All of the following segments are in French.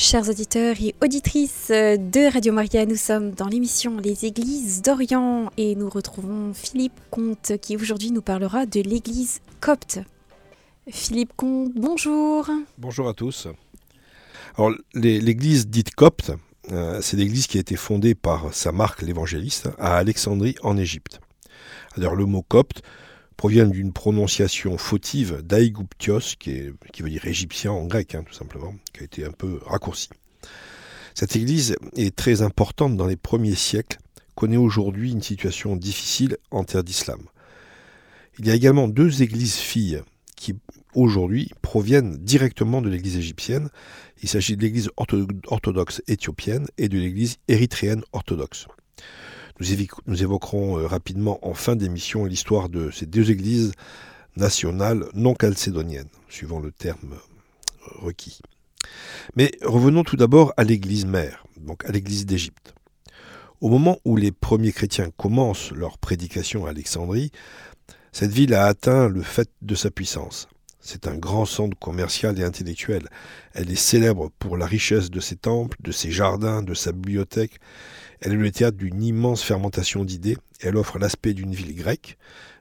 Chers auditeurs et auditrices de Radio Maria, nous sommes dans l'émission Les Églises d'Orient et nous retrouvons Philippe Comte qui aujourd'hui nous parlera de l'Église copte. Philippe Comte, bonjour. Bonjour à tous. Alors, l'Église dite copte, euh, c'est l'Église qui a été fondée par sa marque l'évangéliste à Alexandrie en Égypte. Alors le mot copte provient d'une prononciation fautive d'Aïgouptios, qui, qui veut dire égyptien en grec, hein, tout simplement, qui a été un peu raccourci. Cette église est très importante dans les premiers siècles, connaît aujourd'hui une situation difficile en terre d'islam. Il y a également deux églises filles qui aujourd'hui proviennent directement de l'église égyptienne. Il s'agit de l'église orthodoxe éthiopienne et de l'église érythréenne orthodoxe. Nous, évoquerons euh, rapidement en fin d'émission l'histoire de ces deux églises nationales non calcédoniennes, suivant le terme euh, requis. Mais revenons tout d'abord à l'église mère, donc à l'église d'Égypte. Au moment où les premiers chrétiens commencent leur prédication à Alexandrie, cette ville a atteint le fait de sa puissance. C'est un grand centre commercial et intellectuel. Elle est célèbre pour la richesse de ses temples, de ses jardins, de sa bibliothèque elle est le théâtre d'une immense fermentation d'idées. Elle offre l'aspect d'une ville grecque,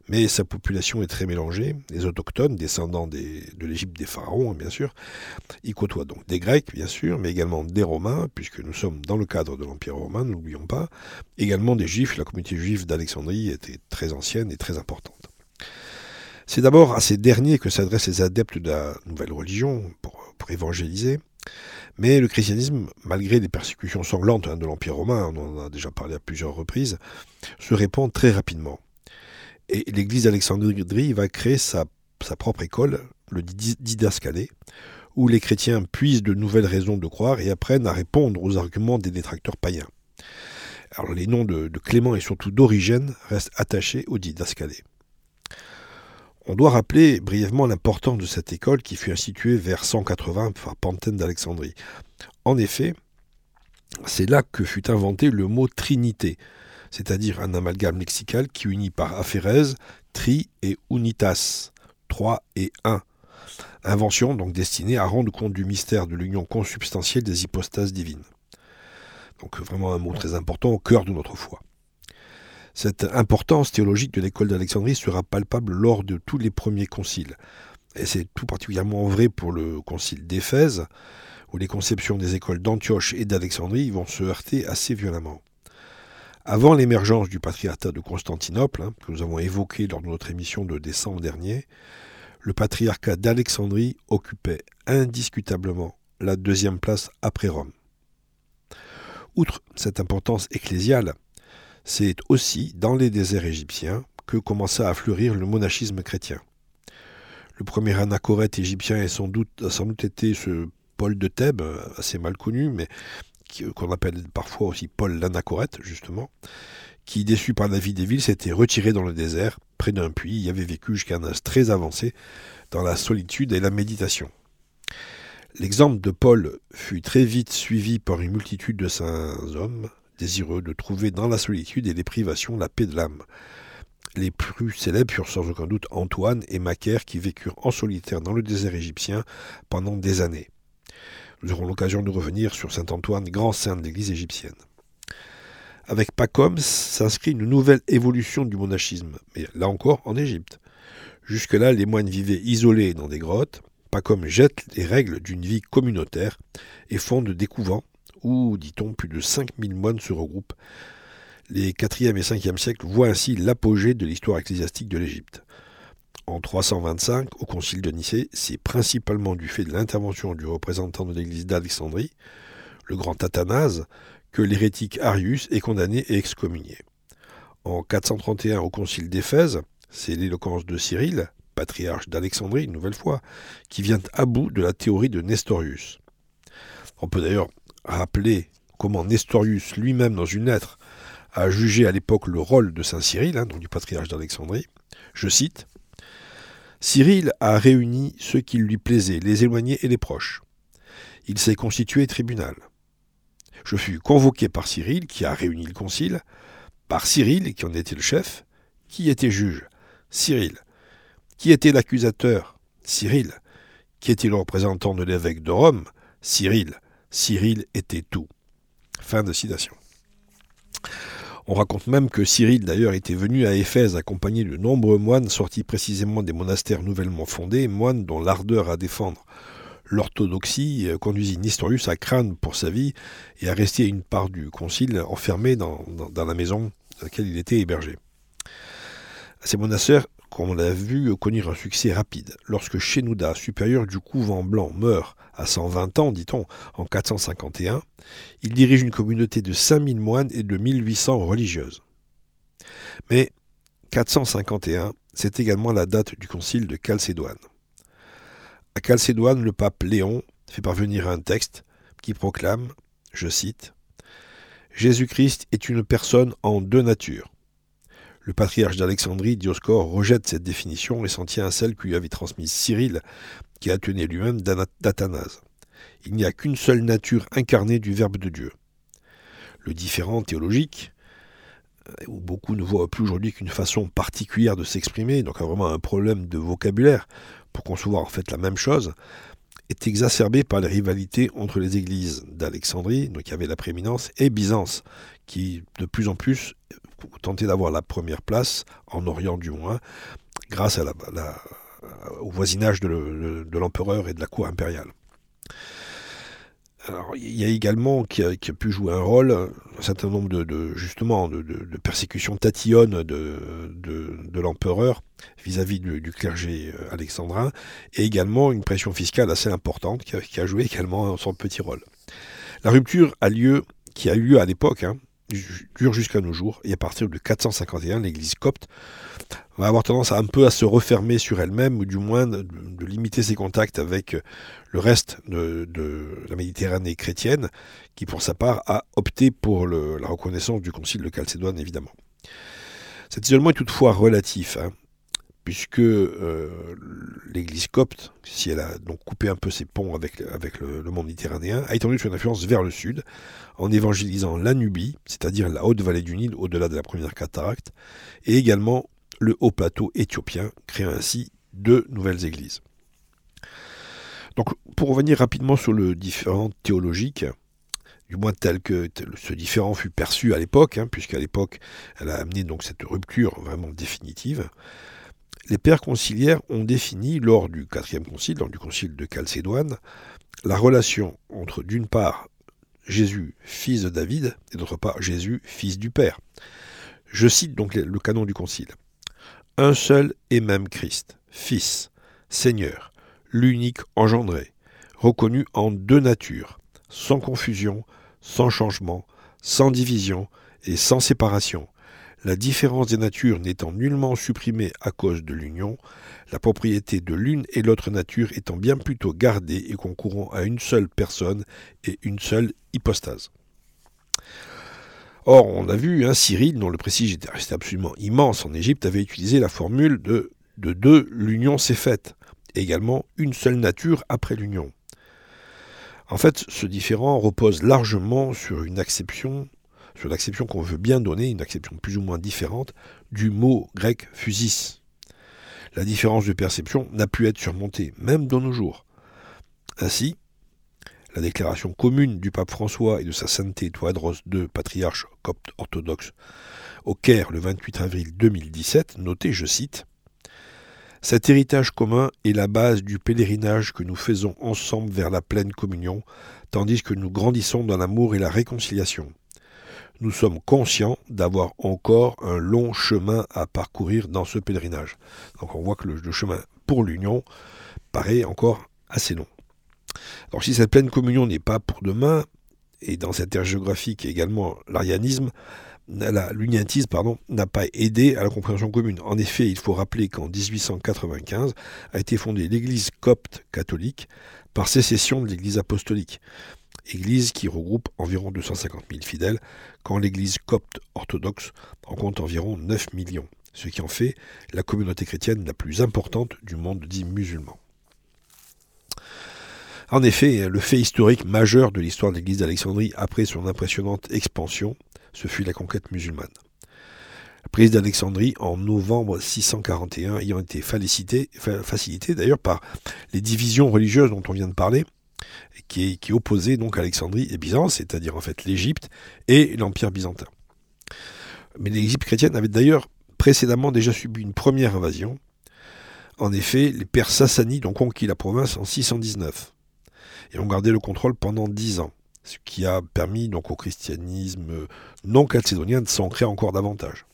mais sa population est très mélangée. Les autochtones, descendants de l'Égypte des pharaons, bien sûr, y côtoient donc des Grecs, bien sûr, mais également des Romains, puisque nous sommes dans le cadre de l'Empire romain, n'oublions pas. Également des Juifs. La communauté juive d'Alexandrie était très ancienne et très importante. C'est d'abord à ces derniers que s'adressent les adeptes de la nouvelle religion pour évangéliser. Mais le christianisme, malgré les persécutions sanglantes hein, de l'Empire romain, on en a déjà parlé à plusieurs reprises, se répand très rapidement. Et l'Église d'Alexandrie va créer sa, propre école, le didascalé, où les chrétiens puisent de nouvelles raisons de croire et apprennent à répondre aux arguments des détracteurs païens. Alors les noms de, de Clément et surtout d'Origène restent attachés au didascalé. On doit rappeler brièvement l'importance de cette école qui fut instituée vers 180 par Pantène d'Alexandrie. En effet, c'est là que fut inventé le mot Trinité, c'est-à-dire un amalgame lexical qui unit par aphérèse tri et unitas, trois et un. Invention donc destinée à rendre compte du mystère de l'union consubstantielle des hypostases divines. Donc vraiment un mot très important au cœur de notre foi. Cette importance théologique de l'école d'Alexandrie sera palpable lors de tous les premiers conciles. Et c'est tout particulièrement vrai pour le concile d'Éphèse, où les conceptions des écoles d'Antioche et d'Alexandrie vont se heurter assez violemment. Avant l'émergence du patriarcat de Constantinople, hein, que nous avons évoqué lors de notre émission de décembre dernier, le patriarcat d'Alexandrie occupait indiscutablement la deuxième place après Rome. Outre cette importance ecclésiale, c'est aussi dans les déserts égyptiens que commença à fleurir le monachisme chrétien. Le premier anachorète égyptien est sans doute, a sans doute été ce Paul de Thèbes, assez mal connu, mais qu'on appelle parfois aussi Paul l'anachorète, justement, qui, déçu par la vie des villes, s'était retiré dans le désert, près d'un puits, y avait vécu jusqu'à un âge très avancé dans la solitude et la méditation. L'exemple de Paul fut très vite suivi par une multitude de saints hommes, désireux de trouver dans la solitude et les privations la paix de l'âme. Les plus célèbres furent sans aucun doute Antoine et Macaire qui vécurent en solitaire dans le désert égyptien pendant des années. Nous aurons l'occasion de revenir sur saint Antoine, grand saint de l'Église égyptienne. Avec Pacom s'inscrit une nouvelle évolution du monachisme, mais là encore en Égypte. Jusque-là, les moines vivaient isolés dans des grottes. Pacom jette les règles d'une vie communautaire et fonde des couvents où, dit-on, plus de 5000 moines se regroupent. Les 4e et 5e siècles voient ainsi l'apogée de l'histoire ecclésiastique de l'Égypte. En 325, au concile de Nicée, c'est principalement du fait de l'intervention du représentant de l'église d'Alexandrie, le grand Athanase, que l'hérétique Arius est condamné et excommunié. En 431, au concile d'Éphèse, c'est l'éloquence de Cyril, patriarche d'Alexandrie, une nouvelle fois, qui vient à bout de la théorie de Nestorius. On peut d'ailleurs rappeler comment Nestorius lui-même, dans une lettre, a jugé à l'époque le rôle de Saint Cyril, hein, donc du patriarche d'Alexandrie. Je cite Cyril a réuni ceux qui lui plaisaient, les éloignés et les proches. Il s'est constitué tribunal. Je fus convoqué par Cyril, qui a réuni le concile, par Cyril, qui en était le chef, qui était juge Cyril. Qui était l'accusateur Cyril. Qui était le représentant de l'évêque de Rome Cyril Cyril était tout. Fin de citation. On raconte même que Cyril d'ailleurs était venu à Éphèse accompagné de nombreux moines sortis précisément des monastères nouvellement fondés, moines dont l'ardeur à défendre l'orthodoxie conduisit Nestorius à craindre pour sa vie et à rester une part du concile enfermé dans, la maison dans laquelle il était hébergé. Ces monastères, comme on l'a vu, connurent un succès rapide. Lorsque Shenouda, supérieur du couvent blanc, meurt à 120 ans, dit-on, en 451, il dirige une communauté de 5000 moines et de 1800 religieuses. Mais 451, c'est également la date du concile de Chalcédoine. À Chalcédoine, le pape Léon fait parvenir un texte qui proclame, je cite, Jésus-Christ est une personne en deux natures. Le patriarche d'Alexandrie, Dioscore, rejette cette définition et s'en tient à celle que lui avait transmise Cyril, qui a tenu lui-même d'Athanase. Il n'y a qu'une seule nature incarnée du Verbe de Dieu. Le différent théologique, euh, où beaucoup ne voient plus aujourd'hui qu'une façon particulière de s'exprimer, donc vraiment un problème de vocabulaire pour concevoir en fait la même chose, est exacerbé par les rivalités entre les églises d'Alexandrie, donc qui avait la prééminence, et Byzance, qui de plus en plus tenter d'avoir la première place, en Orient du moins, grâce au voisinage de l'empereur et de la cour impériale. Alors, il y a également qui a, pu jouer un rôle un certain nombre de, justement de, persécutions tatillonnes de, l'empereur vis-à-vis du, clergé euh, alexandrin et également une pression fiscale assez importante qui a, qui a joué également son petit rôle. La rupture a lieu qui a eu lieu à l'époque, hein, dure jusqu'à nos jours. Et à partir de 451, l'église copte va avoir tendance à un peu à se refermer sur elle-même, ou du moins de, limiter ses contacts avec le reste de, la Méditerranée chrétienne, qui pour sa part a opté pour la reconnaissance du concile de Chalcédoine, évidemment. Cet isolement est toutefois relatif. Hein puisque euh, l'Église copte, si elle a donc coupé un peu ses ponts avec, le, monde méditerranéen, a étendu son influence vers le sud, en évangélisant la Nubie, c'est-à-dire la haute vallée du Nil au-delà de la première cataracte, et également le haut plateau éthiopien, créant ainsi deux nouvelles églises. Donc, pour revenir rapidement sur le différent théologique, du moins tel que ce différent fut perçu à l'époque, hein, puisqu'à l'époque, elle a amené donc cette rupture vraiment définitive les pères conciliaires ont défini, lors du quatrième concile, lors du concile de Chalcédoine, la relation entre, d'une part, Jésus, fils de David, et d'autre part, Jésus, fils du Père. Je cite donc le canon du concile. Un seul et même Christ, Fils, Seigneur, l'unique engendré, reconnu en deux natures, sans confusion, sans changement, sans division et sans séparation, la différence des natures n'étant nullement supprimée à cause de l'union, la propriété de l'une et l'autre nature étant bien plutôt gardée et concourant à une seule personne et une seule hypostase. Or, on a vu, hein, Cyril, dont le prestige était resté absolument immense en Égypte, avait utilisé la formule de, de deux, l'union s'est faite, également une seule nature après l'union. En fait, ce différent repose largement sur une acception sur l'acception qu'on veut bien donner, une acception plus ou moins différente, du mot grec physis. La différence de perception n'a pu être surmontée, même dans nos jours. Ainsi, la déclaration commune du pape François et de sa sainteté Toadros II, patriarche copte orthodoxe, au Caire le 28 avril 2017, notait, je cite, Cet héritage commun est la base du pèlerinage que nous faisons ensemble vers la pleine communion, tandis que nous grandissons dans l'amour et la réconciliation nous sommes conscients d'avoir encore un long chemin à parcourir dans ce pèlerinage. Donc on voit que le, chemin pour l'union paraît encore assez long. Alors si cette pleine communion n'est pas pour demain, et dans cette ère géographique également l'arianisme, l'uniatisme pardon, n'a pas aidé à la compréhension commune. En effet, il faut rappeler qu'en 1895 a été fondée l'Église copte catholique par sécession de l'Église apostolique église qui regroupe environ 250 000 fidèles, quand l'église copte orthodoxe en compte environ 9 millions, ce qui en fait la communauté chrétienne la plus importante du monde dit musulman. En effet, le fait historique majeur de l'histoire de l'église d'Alexandrie après son impressionnante expansion, ce fut la conquête musulmane. La prise d'Alexandrie en novembre 641 ayant été facilitée, facilitée d'ailleurs par les divisions religieuses dont on vient de parler, qui, qui opposait donc Alexandrie et Byzance, c'est-à-dire en fait l'Égypte et l'Empire byzantin. Mais l'Égypte chrétienne avait d'ailleurs précédemment déjà subi une première invasion. En effet, les Pères sassanides ont conquis la province en 619 et ont gardé le contrôle pendant dix ans, ce qui a permis donc au christianisme non calcédonien de s'ancrer encore davantage.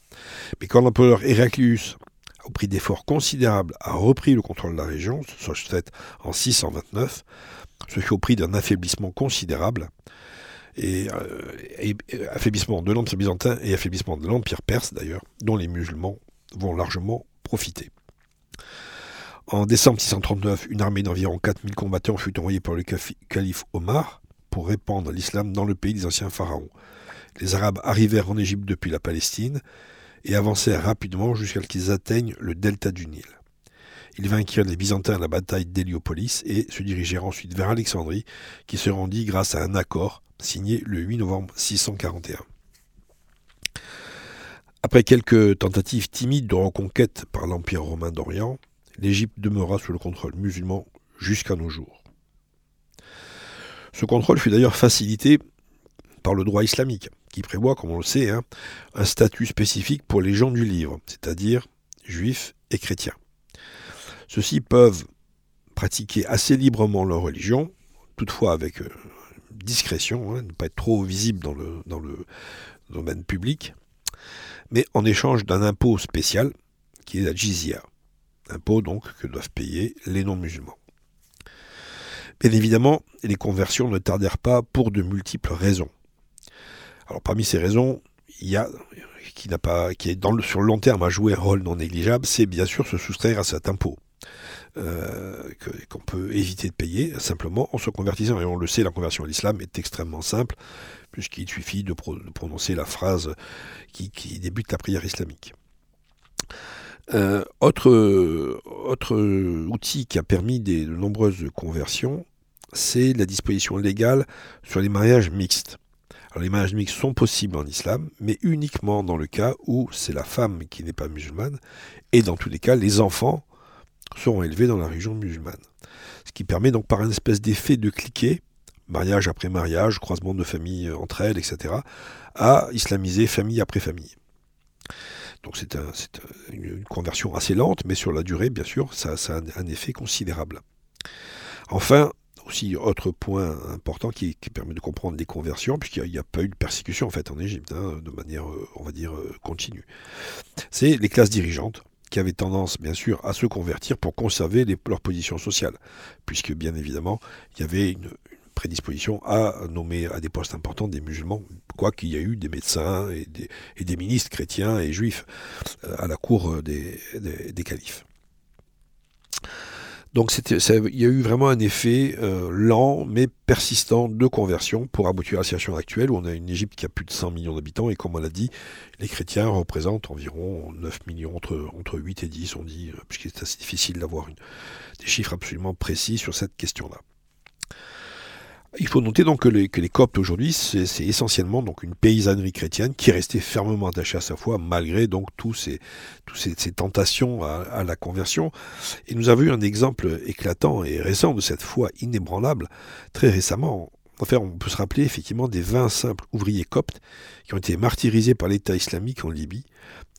Mais quand l'empereur Héraclius, au prix d'efforts considérables, a repris le contrôle de la région, soit fait en 629, ce fut au prix d'un affaiblissement considérable, et, euh, affaiblissement de l'Empire byzantin et affaiblissement de l'Empire perse d'ailleurs, dont les musulmans vont largement profiter. En décembre 639, une armée d'environ 4000 combattants fut envoyée par le calife Omar pour répandre l'islam dans le pays des anciens pharaons. Les Arabes arrivèrent en Égypte depuis la Palestine et avancèrent rapidement jusqu'à ce qu'ils atteignent le delta du Nil. Ils vainquirent les Byzantins à la bataille d'Héliopolis et se dirigèrent ensuite vers Alexandrie, qui se rendit grâce à un accord signé le 8 novembre 641. Après quelques tentatives timides de reconquête par l'Empire romain d'Orient, l'Égypte demeura sous le contrôle musulman jusqu'à nos jours. Ce contrôle fut d'ailleurs facilité par le droit islamique, qui prévoit, comme on le sait, hein, un statut spécifique pour les gens du livre, c'est-à-dire juifs et chrétiens. Ceux-ci peuvent pratiquer assez librement leur religion, toutefois avec euh, discrétion, hein, ne pas être trop visible dans le, domaine public, mais en échange d'un impôt spécial qui est la jizya, impôt donc que doivent payer les non-musulmans. Bien évidemment, les conversions ne tardèrent pas pour de multiples raisons. Alors parmi ces raisons, il y a qui n'a pas, qui est sur le long terme a joué un rôle non négligeable, c'est bien sûr se soustraire à cet impôt. Euh, qu'on peut éviter de payer simplement en se convertissant. Et on le sait, la conversion à l'islam est extrêmement simple, puisqu'il suffit de, prononcer la phrase qui, débute la prière islamique. Euh, autre, outil qui a permis de nombreuses conversions, c'est la disposition légale sur les mariages mixtes. Les mariages mixtes sont possibles en islam, mais uniquement dans le cas où c'est la femme qui n'est pas musulmane, et dans tous les cas, les enfants seront élevés dans la région musulmane. Ce qui permet donc par une espèce d'effet de cliquet, mariage après mariage, croisement de familles entre elles, etc., à islamiser famille après famille. Donc c'est une conversion assez lente, mais sur la durée, bien sûr, ça, a un effet considérable. Enfin, aussi autre point important qui, permet de comprendre les conversions, puisqu'il n'y a, pas eu de persécution en fait en Égypte, hein, de manière, euh, on va dire, euh, continue. C'est les classes dirigeantes qui avaient tendance, bien sûr, à se convertir pour conserver leur position sociale, puisque, bien évidemment, il y avait une, prédisposition à nommer à des postes importants des musulmans, quoiqu'il y a eu des médecins et des, ministres chrétiens et juifs euh, à la cour des, des califes. Donc il y a eu vraiment un effet euh, lent mais persistant de conversion pour aboutir à la situation actuelle où on a une Égypte qui a plus de 100 millions d'habitants et comme on l'a dit, les chrétiens représentent environ 9 millions, entre, entre 8 et 10 on dit, euh, puisqu'il est assez difficile d'avoir des chiffres absolument précis sur cette question-là. Il faut noter donc que les, Coptes aujourd'hui, c'est essentiellement donc une paysannerie chrétienne qui est restée fermement attachée à sa foi malgré donc tous ces, tentations à, la conversion. Et nous avons eu un exemple éclatant et récent de cette foi inébranlable très récemment. Enfin, on peut se rappeler effectivement des 20 simples ouvriers coptes qui ont été martyrisés par l'État islamique en Libye.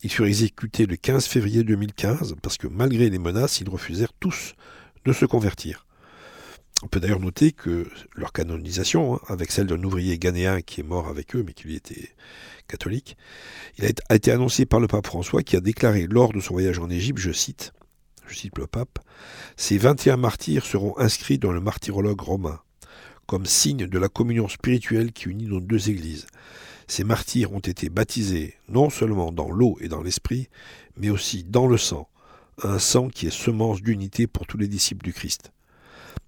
Ils furent exécutés le 15 février 2015 parce que malgré les menaces, ils refusèrent tous de se convertir. On peut d'ailleurs noter que leur canonisation, hein, avec celle d'un ouvrier ghanéen qui est mort avec eux, mais qui lui était catholique, il a été annoncé par le pape François qui a déclaré lors de son voyage en Égypte, je cite, je cite le pape, Ces 21 martyrs seront inscrits dans le martyrologue romain, comme signe de la communion spirituelle qui unit nos deux églises. Ces martyrs ont été baptisés non seulement dans l'eau et dans l'esprit, mais aussi dans le sang, un sang qui est semence d'unité pour tous les disciples du Christ.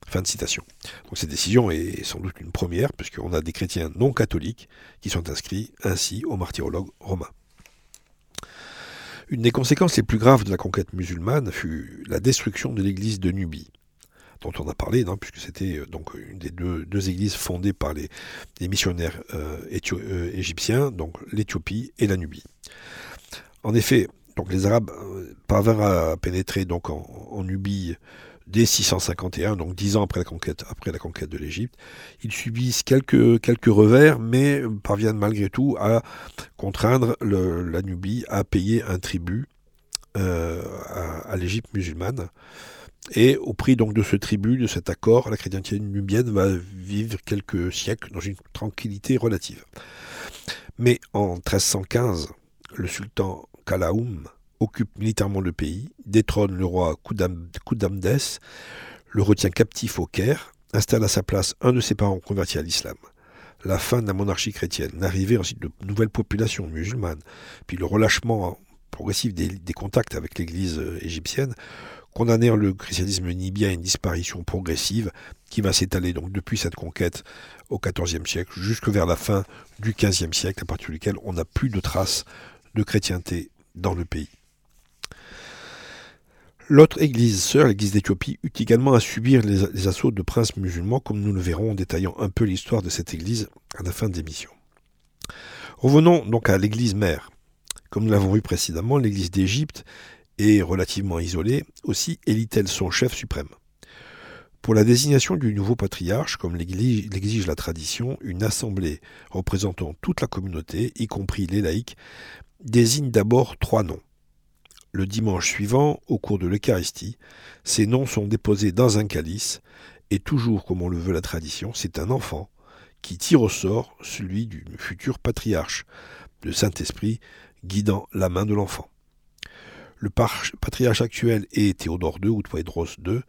Fin de citation. Cette décision est sans doute une première, puisqu'on a des chrétiens non catholiques qui sont inscrits ainsi au martyrologue romain. Une des conséquences les plus graves de la conquête musulmane fut la destruction de l'église de Nubie, dont on a parlé, puisque c'était euh, donc une des deux, églises fondées par les, missionnaires euh, euh, égyptiens, donc l'Éthiopie et la Nubie. En effet, donc les Arabes parvinrent à pénétrer donc en Nubie dès 651, donc dix ans après la conquête, après la conquête de l'Égypte. Ils subissent quelques, quelques revers, mais parviennent malgré tout à contraindre la Nubie à payer un tribut euh, à, l'Égypte musulmane. Et au prix donc de ce tribut, de cet accord, la chrétienté nubienne va vivre quelques siècles dans une tranquillité relative. Mais en 1315, le sultan Kalaoum occupe militairement le pays, détrône le roi Koudamdes, le retient captif au Caire, installe à sa place un de ses parents convertis à l'islam. La fin de la monarchie chrétienne, l'arrivée ensuite de nouvelles populations musulmanes, puis le relâchement progressif des, contacts avec l'église euh, égyptienne, condamnèrent le christianisme nibien à une disparition progressive qui va s'étaler donc depuis cette conquête au XIVe siècle jusque vers la fin du XVe siècle, à partir duquel on n'a plus de traces de chrétienté dans le pays. L'autre église sœur, l'église d'Éthiopie, eut également à subir les, assauts de princes musulmans, comme nous le verrons en détaillant un peu l'histoire de cette église à la fin de l'émission. Revenons donc à l'église mère. Comme nous l'avons vu précédemment, l'église d'Égypte est relativement isolée, aussi élit-elle son chef suprême. Pour la désignation du nouveau patriarche, comme l'exige la tradition, une assemblée représentant toute la communauté, y compris les laïcs, désigne d'abord trois noms. Le dimanche suivant, au cours de l'Eucharistie, ces noms sont déposés dans un calice, et toujours comme on le veut la tradition, c'est un enfant qui tire au sort celui du futur patriarche, le Saint-Esprit guidant la main de l'enfant. Le patriarche actuel est Théodore II ou Théodros II,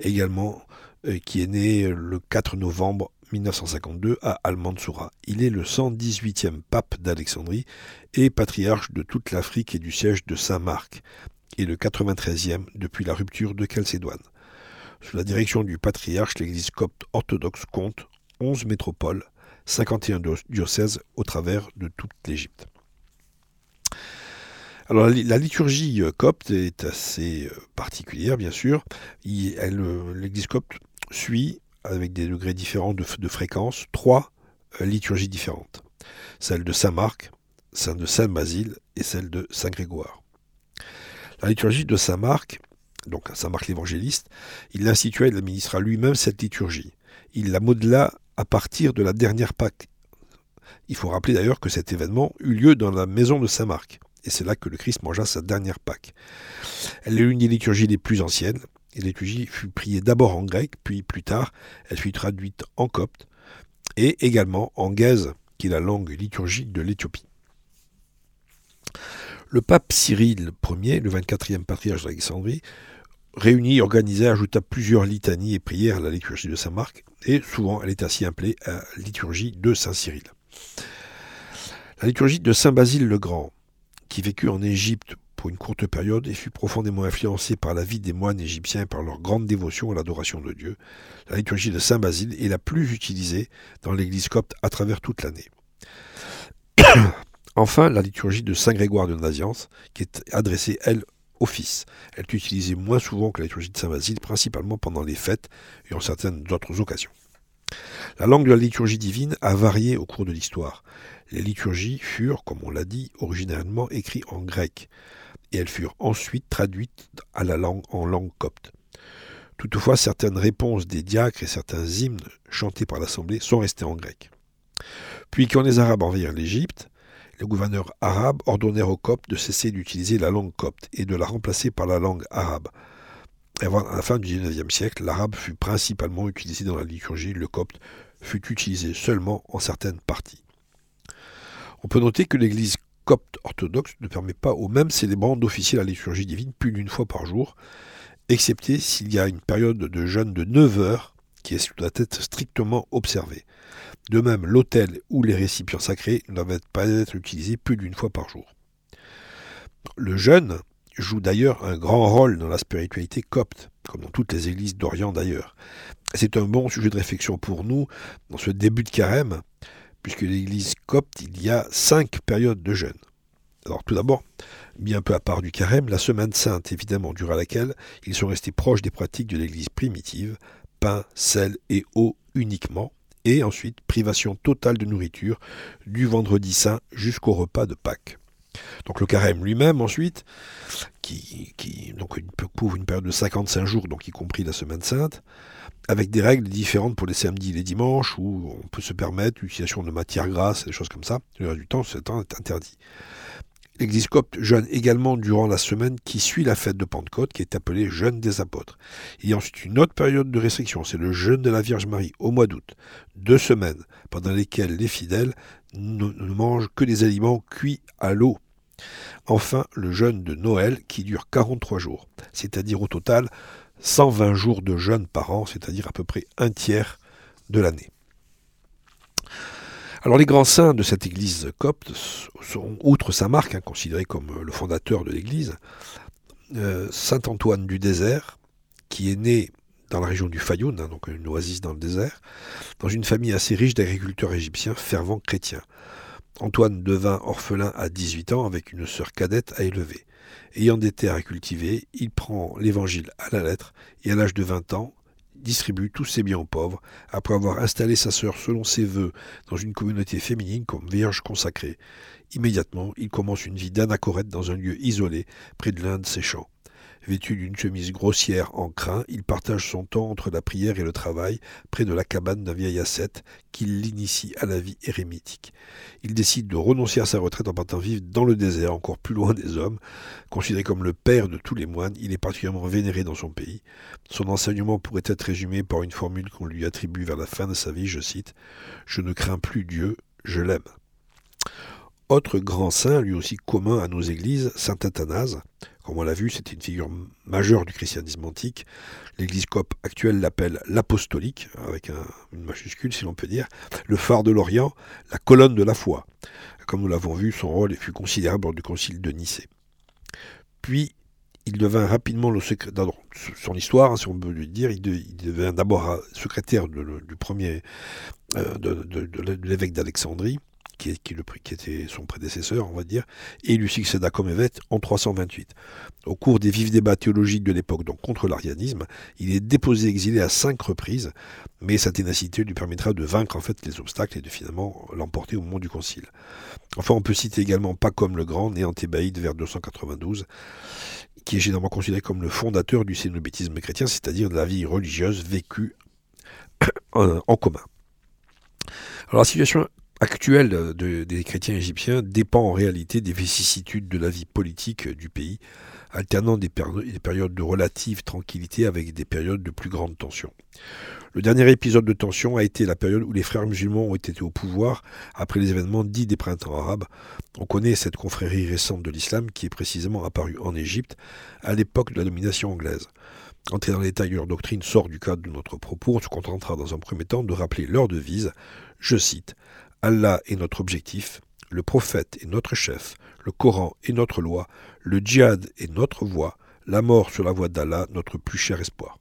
également euh, qui est né le 4 novembre 1952 à Al-Mansoura. Il est le 118e pape d'Alexandrie et patriarche de toute l'Afrique et du siège de Saint-Marc, et le 93e depuis la rupture de Chalcédoine. Sous la direction du patriarche, l'Église copte orthodoxe compte 11 métropoles, 51 diocèses au travers de toute l'Égypte. Alors la liturgie euh, copte est assez euh, particulière, bien sûr. Euh, L'Église copte suit avec des degrés différents de, fréquence, trois euh, liturgies différentes. Celle de Saint Marc, celle de Saint Basile et celle de Saint Grégoire. La liturgie de Saint Marc, donc Saint Marc l'évangéliste, il l'institua et l'administra lui-même cette liturgie. Il la modela à partir de la dernière Pâque. Il faut rappeler d'ailleurs que cet événement eut lieu dans la maison de Saint Marc, et c'est là que le Christ mangea sa dernière Pâque. Elle est l'une des liturgies les plus anciennes, et fut priée d'abord en grec, puis plus tard, elle fut traduite en copte, et également en gaze, qui est la langue liturgique de l'Éthiopie. Le pape Cyril Ier, le 24e patriarche d'Alexandrie, réunit, organisait, ajouta plusieurs litanies et prières à la liturgie de Saint Marc, et souvent elle est ainsi appelée à la liturgie de Saint Cyril. La liturgie de Saint Basile le Grand, qui vécut en Égypte une courte période et fut profondément influencé par la vie des moines égyptiens et par leur grande dévotion à l'adoration de Dieu. La liturgie de Saint Basile est la plus utilisée dans l'église copte à travers toute l'année. enfin, la liturgie de Saint Grégoire de Naziance, qui est adressée, elle, au Fils. Elle est utilisée moins souvent que la liturgie de Saint Basile, principalement pendant les fêtes et en certaines autres occasions. La langue de la liturgie divine a varié au cours de l'histoire. Les liturgies furent, comme on l'a dit, originairement écrites en grec et elles furent ensuite traduites à la langue en langue copte. Toutefois, certaines réponses des diacres et certains hymnes chantés par l'Assemblée sont restés en grec. Puis, quand les Arabes envahirent l'Égypte, les gouverneurs arabes ordonnèrent aux coptes de cesser d'utiliser la langue copte et de la remplacer par la langue arabe. à la fin du XIXe siècle, l'arabe fut principalement utilisé dans la liturgie, le copte fut utilisé seulement en certaines parties. On peut noter que l'Église copte orthodoxe ne permet pas aux mêmes célébrants d'officier la liturgie divine plus d'une fois par jour, excepté s'il y a une période de jeûne de 9 heures qui doit être strictement observée. De même, l'autel ou les récipients sacrés ne doivent pas être utilisés plus d'une fois par jour. Le jeûne joue d'ailleurs un grand rôle dans la spiritualité copte, comme dans toutes les églises d'Orient d'ailleurs. C'est un bon sujet de réflexion pour nous dans ce début de carême, puisque l'Église copte, il y a cinq périodes de jeûne. Alors tout d'abord, bien peu à part du carême, la semaine sainte, évidemment, durant laquelle ils sont restés proches des pratiques de l'Église primitive, pain, sel et eau uniquement, et ensuite privation totale de nourriture du vendredi saint jusqu'au repas de Pâques. Donc le carême lui-même ensuite, qui, donc couvre une période de 55 jours, donc y compris la semaine sainte, avec des règles différentes pour les samedis et les dimanches, où on peut se permettre l'utilisation de matières grasses, des choses comme ça. Le reste du temps, c'est interdit. L'Église copte jeûne également durant la semaine qui suit la fête de Pentecôte, qui est appelée jeûne des apôtres. Il y a ensuite une autre période de restriction, c'est le jeûne de la Vierge Marie, au mois d'août. Deux semaines, pendant lesquelles les fidèles ne, mangent que des aliments cuits à l'eau. Enfin, le jeûne de Noël, qui dure 43 jours, c'est-à-dire au total 120 jours de jeûne par an, c'est-à-dire à peu près un tiers de l'année. Alors les grands saints de cette église copte sont, outre sa marque, hein, considéré comme le fondateur de l'église, euh, Saint Antoine du désert, qui est né dans la région du Fayoum, hein, donc une oasis dans le désert, dans une famille assez riche d'agriculteurs égyptiens fervents chrétiens. Antoine devint orphelin à 18 ans avec une sœur cadette à élever. Ayant des terres à cultiver, il prend l'évangile à la lettre et à l'âge de 20 ans, distribue tous ses biens aux pauvres, après avoir installé sa sœur selon ses voeux dans une communauté féminine comme vierge consacrée. Immédiatement, il commence une vie d'anachorète dans un lieu isolé, près de l'un de ses champs. Vêtu d'une chemise grossière en crin, il partage son temps entre la prière et le travail, près de la cabane d'un vieil ascète qui l'initie à la vie érémitique. Il décide de renoncer à sa retraite en partant vivre dans le désert, encore plus loin des hommes. Considéré comme le père de tous les moines, il est particulièrement vénéré dans son pays. Son enseignement pourrait être résumé par une formule qu'on lui attribue vers la fin de sa vie, je cite Je ne crains plus Dieu, je l'aime. Autre grand saint, lui aussi commun à nos églises, saint Athanase. Comme on l'a vu, c'était une figure majeure du christianisme antique. L'église copte actuelle l'appelle l'apostolique, avec une majuscule si l'on peut dire, le phare de l'Orient, la colonne de la foi. Comme nous l'avons vu, son rôle fut considérable lors du concile de Nicée. Puis, il devint rapidement le secrétaire, son histoire, hein, si on peut lui dire, il, devint d'abord secrétaire du premier euh, de l'évêque d'Alexandrie, qui, qui, était son prédécesseur, on va dire, et il lui succéda comme évêque en 328. Au cours des vifs débats théologiques de l'époque, donc contre l'arianisme, il est déposé exilé à cinq reprises, mais sa ténacité lui permettra de vaincre en fait les obstacles et de finalement l'emporter au moment du concile. Enfin, on peut citer également Pacom le Grand, né en Thébaïde vers 292, qui est généralement considéré comme le fondateur du cénobétisme chrétien, c'est-à-dire de la vie religieuse vécue en commun. Alors la situation actuelle des chrétiens égyptiens dépend en réalité des vicissitudes de la vie politique du pays, alternant des, périodes de relative tranquillité avec des périodes de plus grande tension. Le dernier épisode de tension a été la période où les frères musulmans ont été au pouvoir après les événements dits des printemps arabes. On connaît cette confrérie récente de l'islam qui est précisément apparue en Égypte à l'époque de la domination anglaise. Entrer dans les détails de leur doctrine sort du cadre de notre propos. On se contentera dans un premier temps de rappeler leur devise. Je cite Allah est notre objectif, le prophète est notre chef, le Coran est notre loi, le djihad est notre voie, la mort sur la voie d'Allah notre plus cher espoir.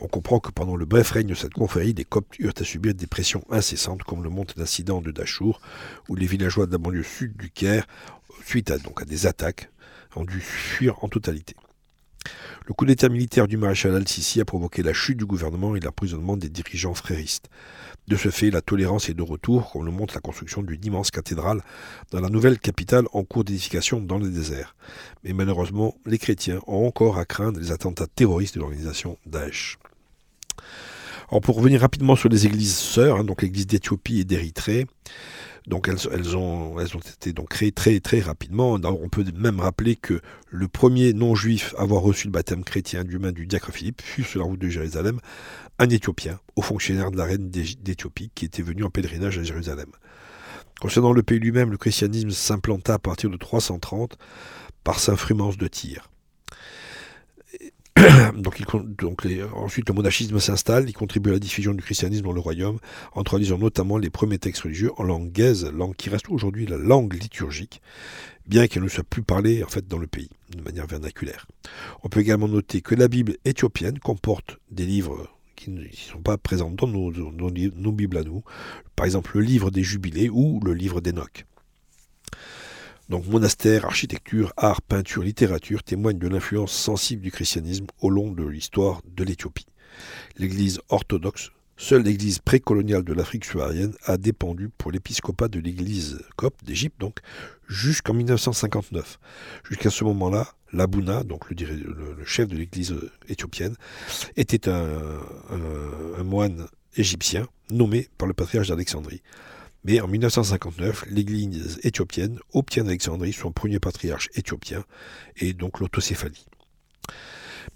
On comprend que pendant le bref règne de cette confrérie, des Coptes eurent à subir des pressions incessantes, comme le montre l'incident de Dachour, où les villageois de la banlieue sud du Caire, suite à, donc à des attaques, ont dû fuir en totalité. Le coup d'État militaire du maréchal al-Sisi a provoqué la chute du gouvernement et l'emprisonnement des dirigeants fréristes. De ce fait, la tolérance est de retour, comme le montre la construction d'une immense cathédrale dans la nouvelle capitale en cours d'édification dans le désert. Mais malheureusement, les chrétiens ont encore à craindre les attentats terroristes de l'organisation Daesh. Alors pour revenir rapidement sur les églises sœurs, hein, donc l'église d'Éthiopie et d'Érythrée, donc elles, ont, été créées très très rapidement. On peut même rappeler que le premier non-juif à avoir reçu le baptême chrétien du main du diacre Philippe fut sur la route de Jérusalem, un Éthiopien, haut fonctionnaire de la reine d'Éthiopie, qui était venu en pèlerinage à Jérusalem. Concernant le pays lui-même, le christianisme s'implanta à partir de 330 par Saint Frumence de Tyr. ensuite, le monachisme s'installe, il contribue à la diffusion du christianisme dans le royaume, en traduisant notamment les premiers textes religieux en langue gaise, langue qui reste aujourd'hui la langue liturgique, bien qu'elle ne soit plus parlée en fait dans le pays de manière vernaculaire. On peut également noter que la Bible éthiopienne comporte des livres qui ne sont pas présents dans nos, nos Bibles à nous, par exemple le livre des Jubilés ou le livre d'Enoch. Donc monastère, architecture, art, peinture, littérature témoignent de l'influence sensible du christianisme au long de l'histoire de l'Éthiopie. L'Église orthodoxe Seule l'église précoloniale de l'Afrique subsaharienne a dépendu pour l'épiscopat de l'église copte d'Égypte, donc jusqu'en 1959. Jusqu'à ce moment-là, l'Abouna, donc le, chef de l'église éthiopienne, était un, moine égyptien nommé par le patriarche d'Alexandrie. Mais en 1959, l'église éthiopienne obtient d'Alexandrie son premier patriarche éthiopien et donc l'autocéphalie.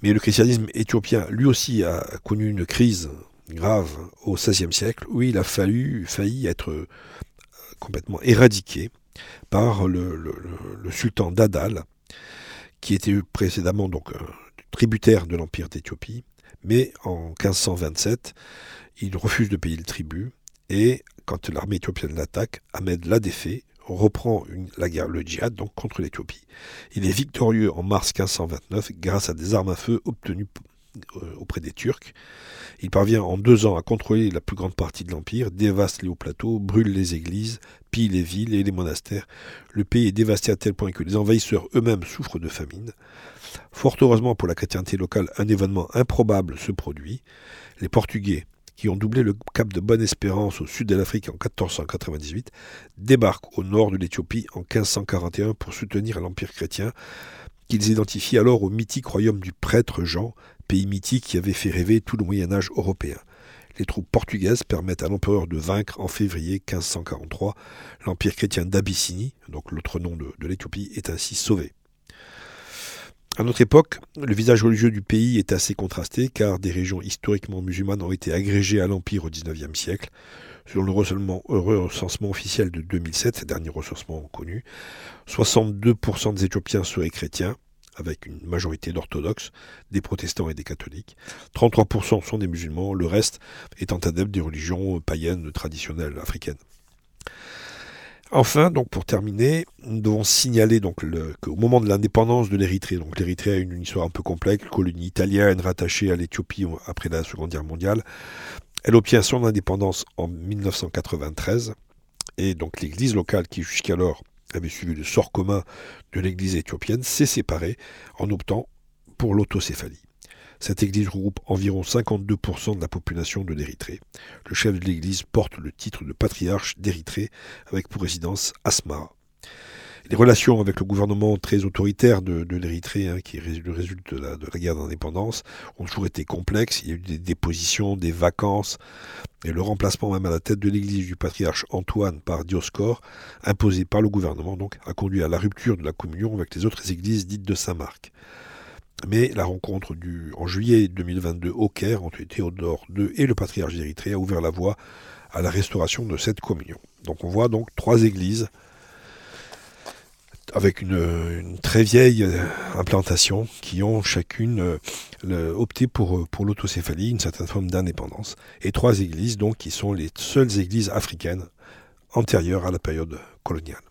Mais le christianisme éthiopien, lui aussi, a connu une crise grave au XVIe siècle où il a fallu, failli être euh, complètement éradiqué par le, sultan d'Adal, qui était précédemment donc euh, tributaire de l'empire d'Éthiopie, mais en 1527, il refuse de payer le tribut et quand l'armée éthiopienne l'attaque, Ahmed l'a défait reprend la guerre, le djihad, donc contre l'Éthiopie. Il est victorieux en mars 1529 grâce à des armes à feu obtenues euh, auprès des Turcs. Il parvient en deux ans à contrôler la plus grande partie de l'Empire, dévaste les hauts plateaux, brûle les églises, pille les villes et les monastères. Le pays est dévasté à tel point que les envahisseurs eux-mêmes souffrent de famine. Fort heureusement pour la chrétienté locale, un événement improbable se produit. Les Portugais, qui ont doublé le cap de Bonne-Espérance au sud de l'Afrique en 1498, débarquent au nord de l'Éthiopie en 1541 pour soutenir l'Empire chrétien, qu'ils identifient alors au mythique royaume du prêtre Jean, pays mythique qui avait fait rêver tout le Moyen Âge européen. Les troupes portugaises permettent à l'empereur de vaincre en février 1543 l'Empire chrétien d'Abyssinie, donc l'autre nom de, de l'Éthiopie, est ainsi sauvé. À notre époque, le visage religieux du pays est assez contrasté car des régions historiquement musulmanes ont été agrégées à l'Empire au XIXe siècle. Selon le recensement officiel de 2007, dernier recensement connu, 62% des Éthiopiens seraient chrétiens, avec une majorité d'orthodoxes, des protestants et des catholiques. 33% sont des musulmans, le reste étant adeptes des religions païennes traditionnelles africaines. Enfin, donc pour terminer, nous devons signaler donc qu'au moment de l'indépendance de l'Érythrée, donc l'Érythrée a une histoire un peu complexe, colonie italienne rattachée à l'Éthiopie après la Seconde Guerre mondiale. Elle obtient son indépendance en 1993 et donc l'Église locale qui jusqu'alors avait suivi le sort commun de l'Église éthiopienne s'est séparée en optant pour l'autocéphalie. Cette église regroupe environ 52% de la population de l'Érythrée. Le chef de l'église porte le titre de patriarche d'Érythrée avec pour résidence Asmara. Les relations avec le gouvernement très autoritaire de, l'Érythrée, hein, qui est le résultat de la, guerre d'indépendance, ont toujours été complexes. Il y a eu des dépositions, des vacances, et le remplacement même à la tête de l'église du patriarche Antoine par Dioscore, imposé par le gouvernement, donc, a conduit à la rupture de la communion avec les autres églises dites de Saint-Marc. Mais la rencontre en juillet 2022 au Caire entre Théodore II et le patriarche d'Érythrée a ouvert la voie à la restauration de cette communion. Donc on voit donc trois églises avec une, très vieille euh, implantation qui ont chacune euh, opté pour, pour l'autocéphalie, une certaine forme d'indépendance. Et trois églises donc qui sont les seules églises africaines antérieures à la période coloniale.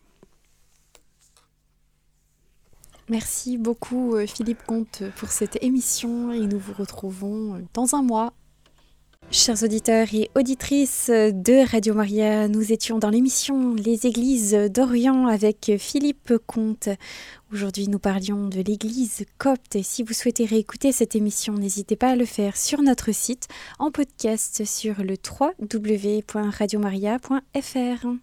Merci beaucoup euh, Philippe Comte pour cette émission et nous vous retrouvons euh, dans un mois. Chers auditeurs et auditrices de Radio Maria, nous étions dans l'émission Les Églises d'Orient avec Philippe Comte. Aujourd'hui, nous parlions de l'Église copte et si vous souhaitez réécouter cette émission, n'hésitez pas à le faire sur notre site en podcast sur le www.radiomaria.fr.